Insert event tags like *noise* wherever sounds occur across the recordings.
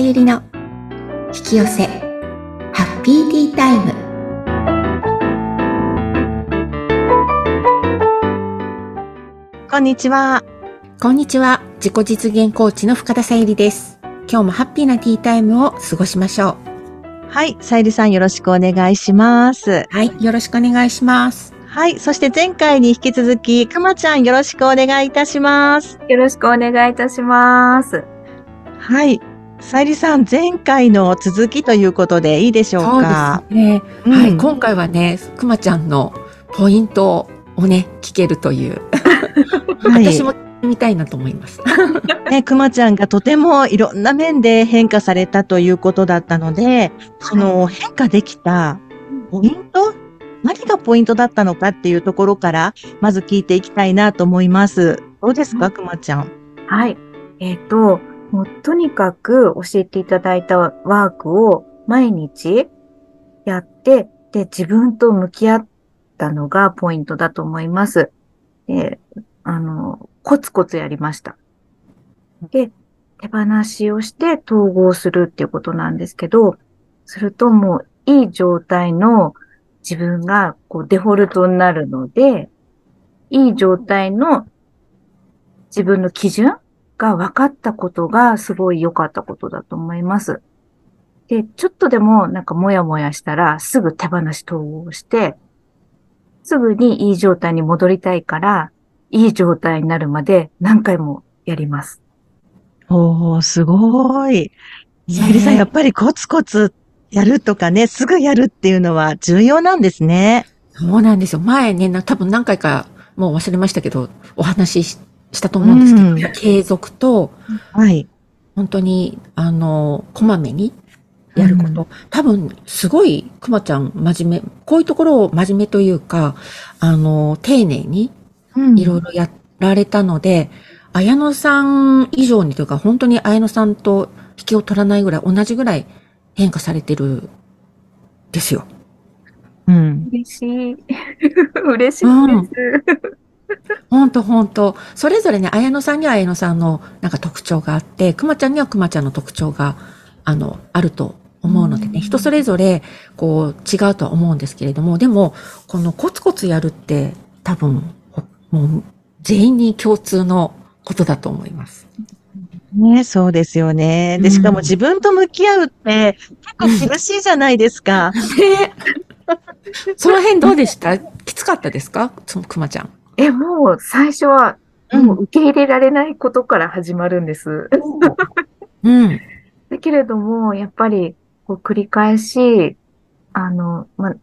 ゆりの引き寄せハッピーティータイムこんにちは。こんにちは自己実現コーチの深田さゆりです今日もハッピーなティータイムを過ごしましょはい。さゆりさんよろしくお願いします。うはいよろしくお願いしますはい。そして前回に引き続き、くまちゃんよろしくお願いいたします。よろしくお願いいたします。はい。さゆりさん、前回の続きということでいいでしょうか？そうですね、うんはい今回はねくまちゃんのポイントをね聞けるという、*laughs* はい。私も見たいなと思いますね、くまちゃんがとてもいろんな面で変化されたということだったので、その変化できたポイント？何がポイントだったのかっていうところから、まず聞いていきたいなと思います。どうですか、くまちゃん？はい。えっ、と、もうとにかく教えていただいたワークを毎日やって、で、自分と向き合ったのがポイントだと思います。で、あの、コツコツやりました。で、手放しをして統合するっていうことなんですけど、するともういい状態の自分がこうデフォルトになるので、いい状態の自分の基準が分かったことがすごい良かったことだと思います。で、ちょっとでもなんかモヤモヤしたらすぐ手放し統合して、すぐにいい状態に戻りたいから、いい状態になるまで何回もやります。おー、すごい。さゆりさん、やっぱりコツコツやるとかね、すぐやるっていうのは重要なんですね。そうなんですよ。前ね、な多分何回かもう忘れましたけど、お話ししたと思うんですけど、うん継続と、はい。本当に、あの、こまめにやること。多分、すごい、くまちゃん、真面目、こういうところを真面目というか、あの、丁寧にいろいろやられたので、綾野さん以上にというか、本当に綾野さんと引きを取らないぐらい、同じぐらい変化されてる、ですよ。うん。嬉しい。嬉しいです。*laughs* 本当本当それぞれね、綾野さんには綾野さんのなんか特徴があって、くまちゃんにはくまちゃんの特徴が、あの、あると思うのでね、人それぞれ、こう、違うとは思うんですけれども、でも、このコツコツやるって、多分、ほもう、全員に共通のことだと思います。ね、そうですよね。で、うんしかも自分と向き合うって結構厳しいじゃないですか。*laughs* ねその辺どうでした？きつかったですか？そのくまちゃん。え、もう最初は、もう受け入れられないことから始まるんです。うん。*laughs* だけれども、やっぱり、こう繰り返し、あの、ま、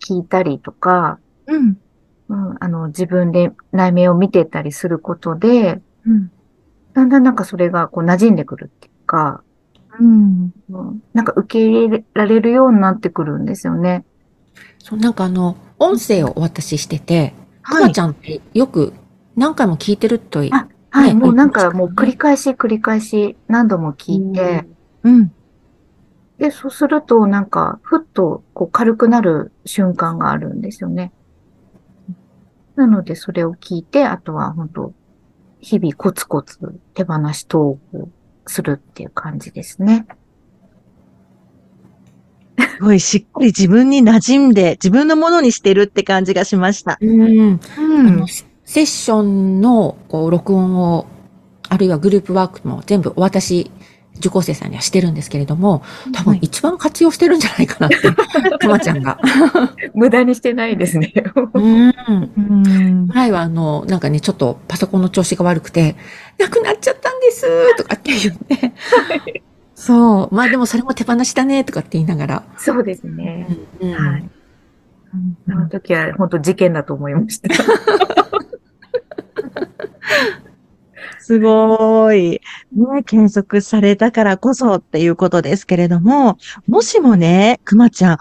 聞いたりとか、うん。うん、あの、自分で内面を見てたりすることで、うん。だんだんなんかそれがこう馴染んでくるっていうか、うん。うんなんか受け入れられるようになってくるんですよね。そう、なんかあの、音声をお渡ししてて、くはい。まちゃんってよく何回も聞いてるといあはい、ねもうなんかもう繰り返し繰り返し何度も聞いて、うん。で、そうするとなんか、ふっとこう軽くなる瞬間があるんですよね。なので、それを聞いて、あとは本当日々コツコツ手放し統合するっていう感じですね。すごいしっかり自分に馴染んで、自分のものにしてるって感じがしました。うん。あうんの。セッションのこう録音を、あるいはグループワークも全部お渡し、受講生さんにはしてるんですけれども、多分一番活用してるんじゃないかなって、くまちゃんが。無駄にしてないですね。うん。うん。前はあの、なんかね、ちょっとパソコンの調子が悪くて、なくなっちゃったんですとかって言って。そう。まあでもそれも手放しだねとかって言いながら。そうですね。うんはい。あの時は本当事件だと思いました。すごい。ね、検索されたからこそっていうことですけれども、もしもね、くまちゃん、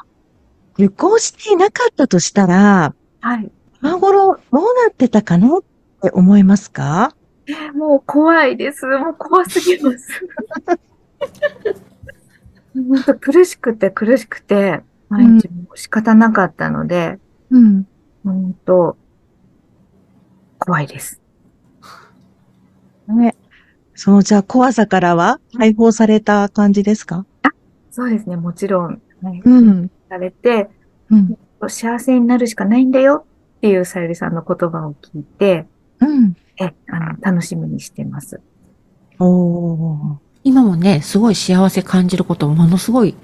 受講していなかったとしたら、はい。今頃どうなってたかなって思いますか？えもう怖いです。もう怖すぎます。*laughs* *laughs* 本当苦しくて苦しくて、毎日もう仕方なかったので、うん。本当怖いです。ね。そう、じゃあ、怖さからは解放された感じですか？そうですね、もちろん。うん。されて、うん、幸せになるしかないんだよっていうさゆりさんの言葉を聞いて、うん。え、あの、楽しみにしてます。お今もね、すごい幸せ感じることものすごい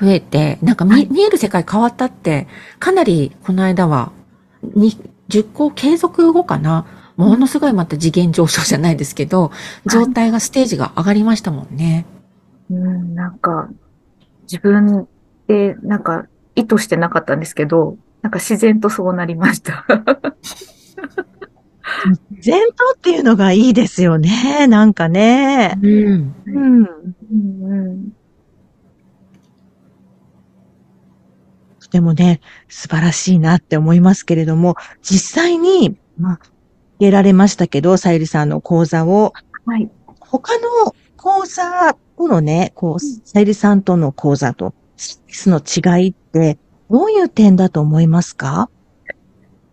増えて、なんか見はい、見える世界変わったって、かなりこの間は、に、10個継続後かな。ものすごいまた次元上昇じゃないですけど、状態がステージが上がりましたもんね。うん、なんか、自分で、なんか、意図してなかったんですけど、なんか自然とそうなりました。自然とっていうのがいいですよね。なんかね。うん。うん。うん、でもね、素晴らしいなって思いますけれども、実際に、まあ、出られましたけど、さゆりさんの講座を。はい。他の講座とのね、こう、さゆりさんとの講座と、スの違いって、どういう点だと思いますか？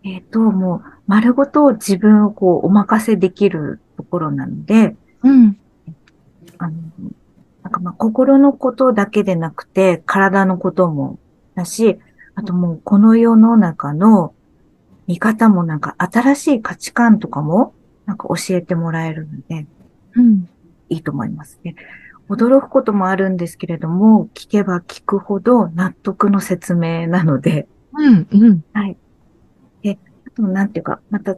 えっ、ー、と、もう、丸ごと自分をこう、お任せできるところなので、うん。あの、なんかまあ、心のことだけでなくて、体のこともだし、あともう、この世の中の見方もなんか新しい価値観とかもなんか教えてもらえるので、うん、いいと思いますね。驚くこともあるんですけれども、聞けば聞くほど納得の説明なので、うん、うん。はい。なんていうか、また、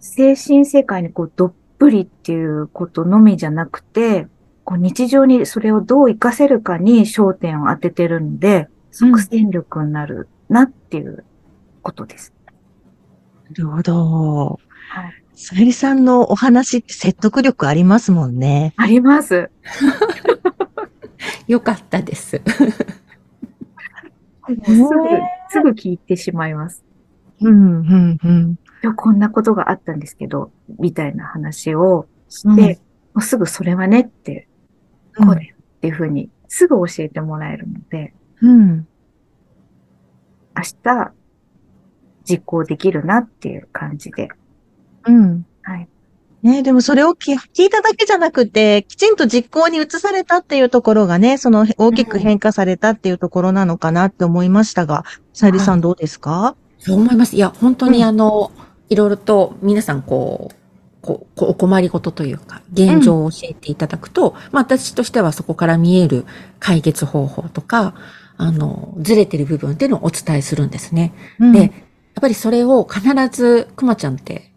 精神世界にこう、どっぷりっていうことのみじゃなくて、こう日常にそれをどう活かせるかに焦点を当ててるので、即戦力になるなっていうことです。なるほど。はい。さゆりさんのお話って説得力ありますもんね。あります。*laughs* よかったです。*laughs* すぐ、すぐ聞いてしまいます。うん、うん、うん。今日こんなことがあったんですけど、みたいな話をして、うん、もうすぐそれはねって、こうだよっていうふうに、すぐ教えてもらえるので、うん。明日、実行できるなっていう感じで。うん。はい。ねでもそれを聞いただけじゃなくて、きちんと実行に移されたっていうところがね、その大きく変化されたっていうところなのかなって思いましたが、さゆりさんどうですか？そう思います。いや、本当にあの、うん、いろいろと皆さんこう、こう、お困りごとというか、現状を教えていただくと、うん、まあ私としてはそこから見える解決方法とか、あの、ずれてる部分っていうのをお伝えするんですね。うん、で、やっぱりそれを必ずくまちゃんって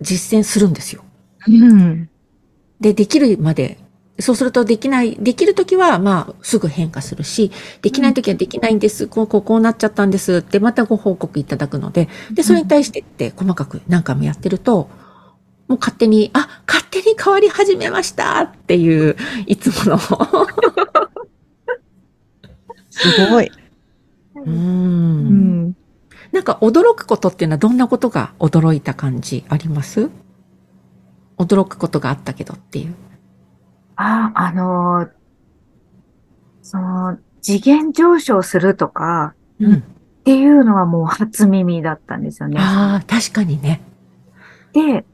実践するんですよ。うん、で、できるまで、そうするとできない、できるときは、まあ、すぐ変化するし、できないときはできないんです、こう、こう、こうなっちゃったんですって、またご報告いただくので、で、それに対してって細かく何回もやってると、もう勝手に、あ、勝手に変わり始めましたっていう、いつものすごい。*laughs* うん。なんか驚くことっていうのはどんなことが驚いた感じあります？驚くことがあったけどっていう。ああ、あのー、その、次元上昇するとか、うん、っていうのはもう初耳だったんですよね。ああ、確かにね。で、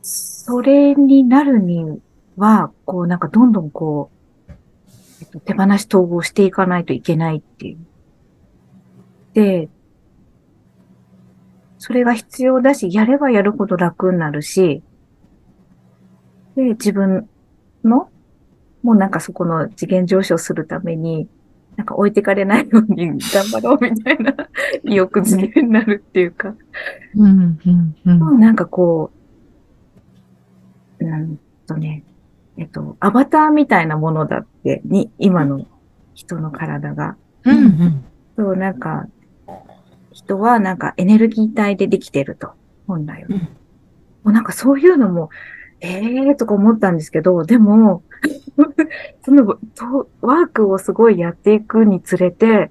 それになるには、こうなんかどんどんこう、手放し統合していかないといけないっていう。で、それが必要だし、やればやるほど楽になるし、で、自分の、もうなんかそこの次元上昇するために、なんか置いてかれないように頑張ろうみたいな意欲づけになるっていうか、うん、うん、うん。なんかこう、うんとね、えっと、アバターみたいなものだって、に、今の人の体が。うんうん。そう、なんか、人はなんかエネルギー体でできてると、本来は。うん、もうなんかそういうのも、ええー、とか思ったんですけど、でも、*laughs* そのワークをすごいやっていくにつれて、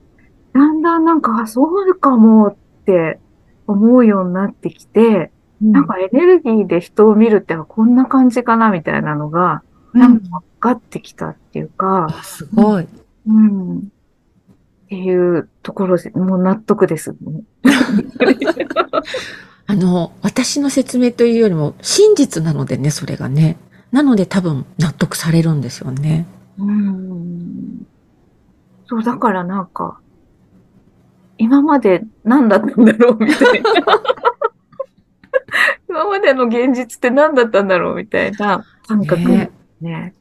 だんだんなんか、そうかもって思うようになってきて、うん、なんかエネルギーで人を見るってこんな感じかなみたいなのが、なんか分かってきたっていうか、うん、すごい。うん。っていうところで、もう納得です、ね。*laughs* あの、私の説明というよりも真実なのでね、それがね。なので多分納得されるんですよね。うん。そう、だからなんか、今まで何だったんだろうみたいな。*laughs* 今までの現実って何だったんだろうみたいな感覚ねね。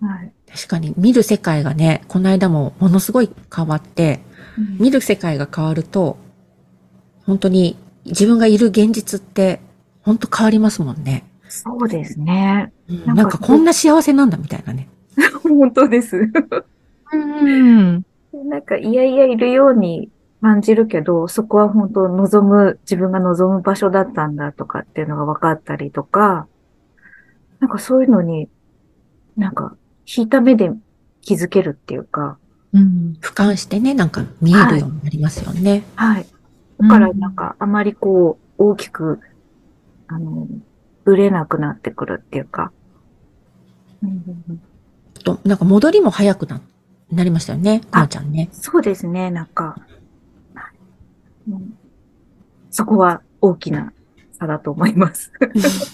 はい。確かに見る世界がね、この間もものすごい変わって、見る世界が変わると、本当に自分がいる現実って本当変わりますもんね。そうですね。うんなんかなんかこんな幸せなんだみたいなね。本当です。うん。なんか、いやいやいるように感じるけど、そこは本当望む、自分が望む場所だったんだとかっていうのが分かったりとか、なんかそういうのに、なんか、引いた目で気づけるっていうか、うん。俯瞰してね、なんか見えるようになりますよね。はい。だからなんか、あまりこう、大きく、あの、ぶれなくなってくるっていうか、うんとなんか戻りも早くな、なりましたよね、くまちゃんね。そうですね、なんか、うんそこは大きな差だと思います。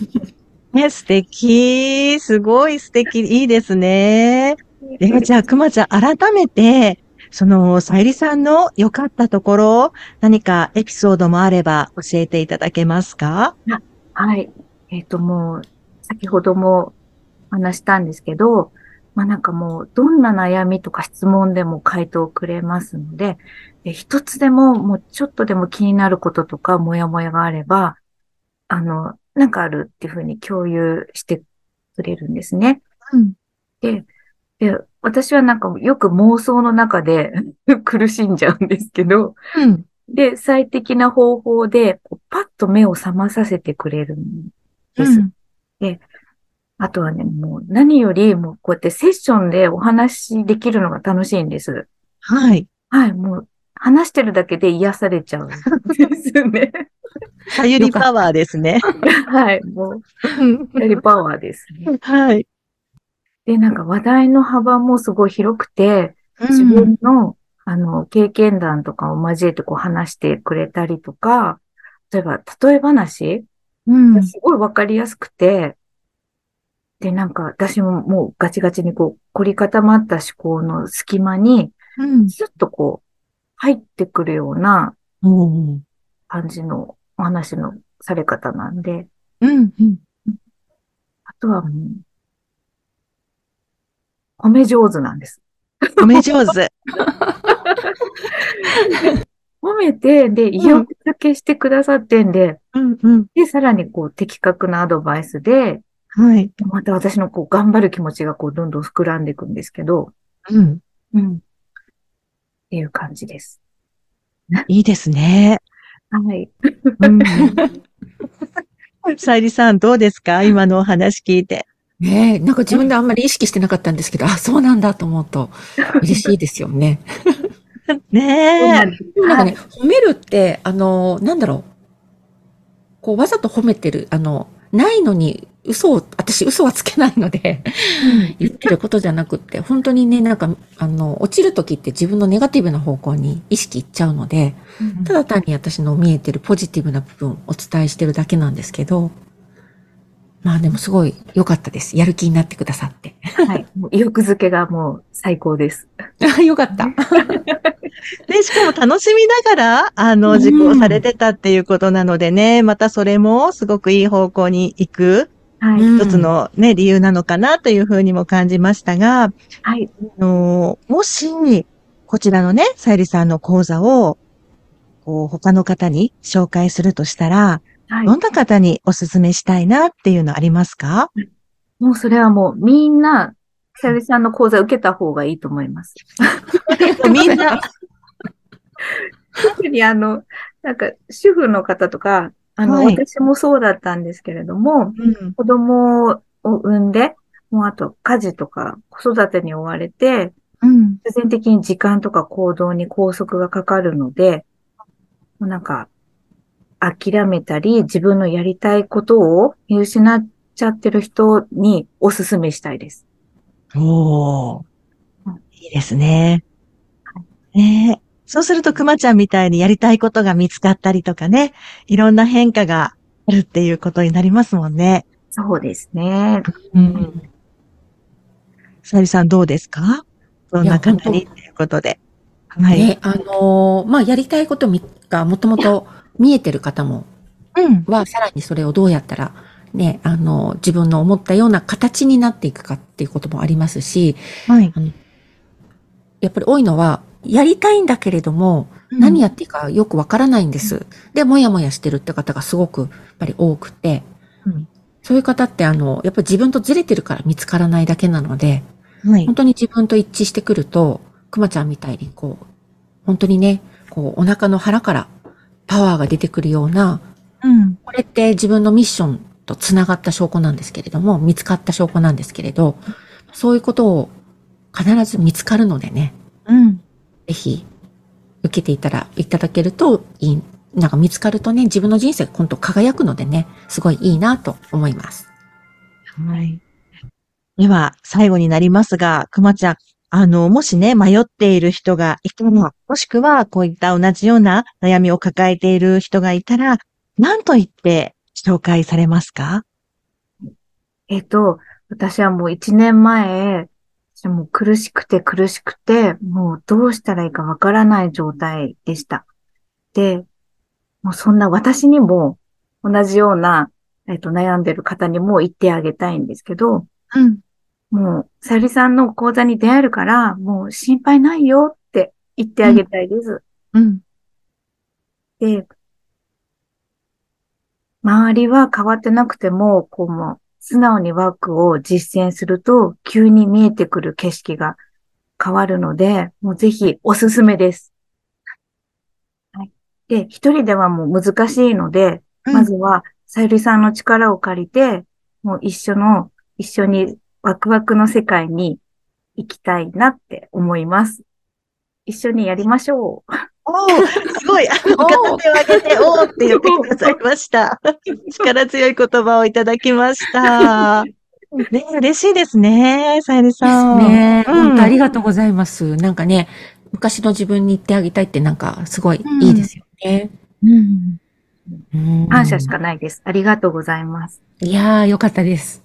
*laughs* ね、素敵。すごい素敵。いいですね。*laughs* では、じゃあ、くまちゃん、改めて、その、さゆりさんの良かったところ、何かエピソードもあれば教えていただけますか？はい。えっ、と、もう、先ほども話したんですけど、まあなんかもう、どんな悩みとか質問でも回答くれますので、え一つでも、もうちょっとでも気になることとか、もやもやがあれば、あの、なんかあるっていうふうに共有してくれるんですね。うん。で、で、私はなんかよく妄想の中で *laughs* 苦しんじゃうんですけど、うん。で、最適な方法で、こうパッと目を覚まさせてくれるんです。あとはね、もう何よりもうこうやってセッションでお話できるのが楽しいんです。はい。はい、もう話してるだけで癒されちゃうんですね。*laughs* さゆ *laughs* りパワーですね。はい、もう、やりパワーですね。はい。で、なんか話題の幅もすごい広くて、自分の、あの、経験談とかを交えてこう話してくれたりとか、例えば、例え話うん。がすごいわかりやすくて、で、なんか私ももうガチガチにこう凝り固まった思考の隙間に、うん。スッとこう入ってくるような感じのお話のされ方なんで、うん。うん。あとは褒め上手なんです。褒め上手。*laughs* 褒めて、で、意欲付けしてくださってんで、うん。うん。で、さらにこう的確なアドバイスで、はい。また私のこう頑張る気持ちがこうどんどん膨らんでいくんですけど、うん。うん。っていう感じです。いいですね。はい。うん。*laughs* さゆりさん、どうですか？今のお話聞いて。ねえ、なんか自分であんまり意識してなかったんですけど、あ、そうなんだと思うと嬉しいですよね。*laughs* ねえ。なんかね、褒めるって、あの、なんだろう。こう、わざと褒めてる、あの、ないのに嘘を、私嘘はつけないので、言ってることじゃなくって、本当にね、なんか、あの、落ちる時って自分のネガティブな方向に意識いっちゃうので、うんただ単に私の見えてるポジティブな部分をお伝えしてるだけなんですけど、まあでもすごい良かったです。やる気になってくださって。はい。もう意欲づけがもう最高です。あ *laughs* よかった。*laughs* で、しかも楽しみながら、あの、うん実行されてたっていうことなのでね、またそれもすごくいい方向に行くはい。うん一つのね、理由なのかなというふうにも感じましたが、はい。あのもし、こちらのね、さゆりさんの講座を、こう、他の方に紹介するとしたら、はい。どんな方にお勧めしたいなっていうのありますか？もうそれはもうみんな、さゆりさんの講座受けた方がいいと思います。みんな、特にあの、なんか主婦の方とか、あの、はい。私もそうだったんですけれども、うん、子供を産んで、もうあと家事とか子育てに追われて、うん、必然的に時間とか行動に拘束がかかるので、もうなんか、諦めたり、自分のやりたいことを見失っちゃってる人にお勧めしたいです。おーうんいいですね。ねそうすると、くまちゃんみたいにやりたいことが見つかったりとかね、いろんな変化があるっていうことになりますもんね。そうですね。うん。さゆりさんどうですか？そんな方にということで。はい。ね、あのーまあ、やりたいことみがもともと見えてる方も、うん。は、さらにそれをどうやったら、ね、あの、自分の思ったような形になっていくかっていうこともありますし、はい。やっぱり多いのは、やりたいんだけれども、何やっていいかよくわからないんです。で、もやもやしてるって方がすごくやっぱり多くて、うんそういう方ってあの、やっぱり自分とずれてるから見つからないだけなので、はい本。当に自分と一致してくると、くまちゃんみたいにこう、本当にね、こう、お腹の腹からパワーが出てくるような、うん。これって自分のミッションと繋がった証拠なんですけれども、見つかった証拠なんですけれど、そういうことを必ず見つかるのでね、うん。ぜひ受けていたら、いただけるといい、なんか見つかるとね、自分の人生が今度輝くのでね、すごいいいなと思います。はい。では、最後になりますが、くまちゃん、あの、もしね、迷っている人がいたら、もしくは、こういった同じような悩みを抱えている人がいたら、何と言って紹介されますか？えっと、私はもう一年前、もう苦しくて苦しくて、もうどうしたらいいかわからない状態でした。で、もうそんな私にも同じような、えっと、悩んでる方にも言ってあげたいんですけど、うん。もう、さゆりさんの講座に出会えるから、もう心配ないよって言ってあげたいです。うん。で、周りは変わってなくても、こうもう、素直にワークを実践すると、急に見えてくる景色が変わるので、もうぜひおすすめです。はい。で、一人ではもう難しいので、まずは、さゆりさんの力を借りて、もう一緒の、一緒にワクワクの世界に行きたいなって思います。一緒にやりましょう。おーすごい、*laughs* あの、片手を上げて、おーって言ってくださいました。力強い言葉をいただきました。*laughs* ね、嬉しいですね、さゆりさん。ねうん本当ありがとうございます。なんかね、昔の自分に言ってあげたいってなんかすごいいいですよね。うん。うん感謝しかないです。ありがとうございます。いやー、よかったです。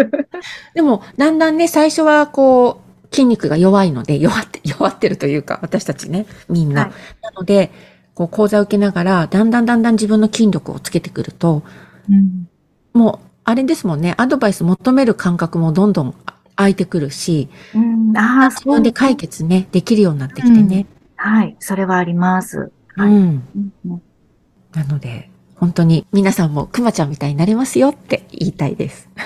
*laughs* でも、だんだんね、最初はこう、筋肉が弱いので、弱って、*laughs* 弱ってるというか、私たちね、みんな。はいなので、こう、講座を受けながら、だんだんだんだん自分の筋力をつけてくると、うんもう、あれですもんね、アドバイス求める感覚もどんどん空いてくるし、うん、ああ、自分で解決ね、できるようになってきてね。はい、それはあります。はいうん。なので、本当に皆さんもくまちゃんみたいになりますよって言いたいです。*laughs*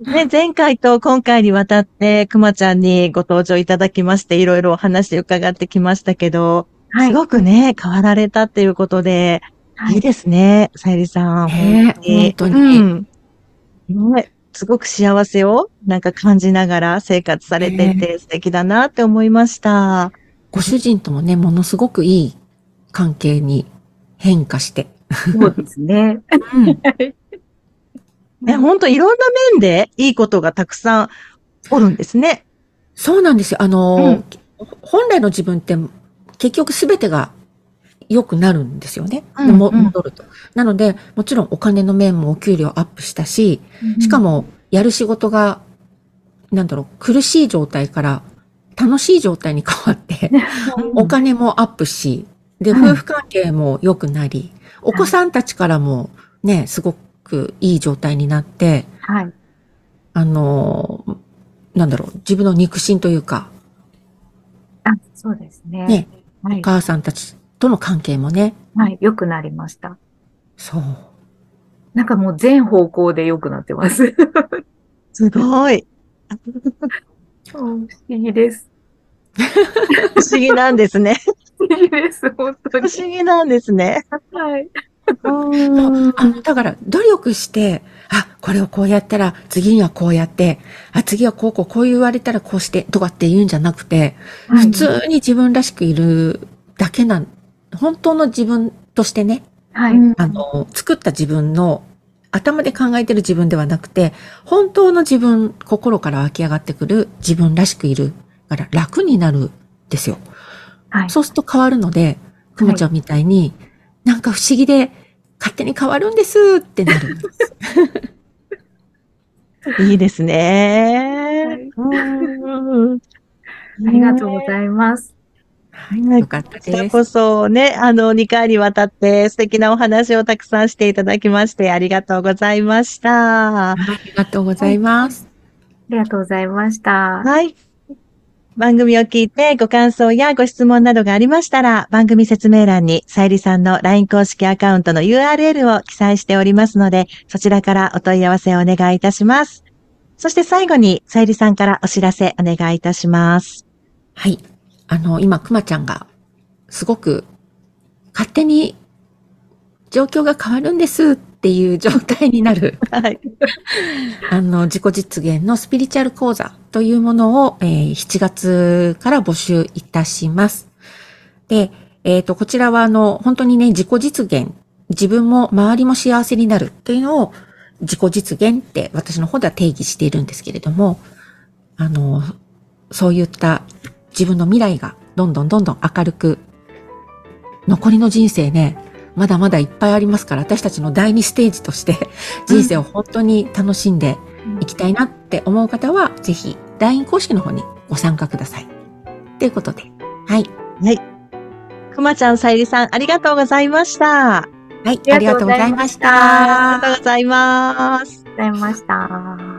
ね、前回と今回にわたって、くまちゃんにご登場いただきまして、いろいろお話伺ってきましたけど、はい。すごくね、変わられたっていうことで、はいいいですね、さゆりさん。ね本当にうんねすごく幸せをなんか感じながら生活されていて素敵だなって思いました。ご主人ともね、ものすごくいい関係に変化して。そうですね。うん。ね、ほんといろんな面でいいことがたくさんおるんですね。そうなんですよ。あの、うん本来の自分って結局すべてが良くなるんですよね。うんもうん戻ると。なので、もちろんお金の面もお給料アップしたし、しかもやる仕事が、なんだろう、苦しい状態から楽しい状態に変わって、お金もアップし、で、うん夫婦関係も良くなり、お子さんたちからもね、すごくいい状態になって、はい。あの、なんだろう、自分の肉親というか、あ、そうですね。ね、はいお。母さんたちとの関係もね、はい。良くなりました。そう。なんかもう全方向で良くなってます。すごい。*laughs* 不思議です。*laughs* 不思議なんですね。不思議です。本当不に。思議なんですね。はい。うんあだから、努力して、あ、これをこうやったら、次にはこうやって、あ、次はこうこう、こう言われたらこうして、とかって言うんじゃなくて、普通に自分らしくいるだけなん、本当の自分としてね、はい。うんあの、作った自分の、頭で考えてる自分ではなくて、本当の自分、心から湧き上がってくる自分らしくいるから楽になるんですよ。はい。そうすると変わるので、くまちゃんみたいに、なんか不思議で勝手に変わるんですってなる。*laughs* いいですね。うんありがとうございます。はいよかったこちらです。こそね、あの、2回にわたって素敵なお話をたくさんしていただきまして、ありがとうございました。ありがとうございます。ありがとうございました。はい。番組を聞いてご感想やご質問などがありましたら、番組説明欄にさゆりさんの LINE 公式アカウントの URL を記載しておりますので、そちらからお問い合わせをお願いいたします。そして最後にさゆりさんからお知らせお願いいたします。はい。あの、今、くまちゃんが、すごく、勝手に、状況が変わるんですっていう状態になる、はい。あの、自己実現のスピリチュアル講座というものを、えー7月から募集いたします。で、えっ、と、こちらは、あの、本当にね、自己実現、自分も周りも幸せになるというのを、自己実現って私の方では定義しているんですけれども、あの、そういった自分の未来がどんどんどんどん明るく、残りの人生ね、まだまだいっぱいありますから、私たちの第二ステージとして人生を本当に楽しんでいきたいなって思う方は、ぜひ LINE 公式の方にご参加ください。ということで、はい。はい。くまちゃん、さゆりさん、ありがとうございました。はい、ありがとうございましありがとた。うございます。ありがとうございました。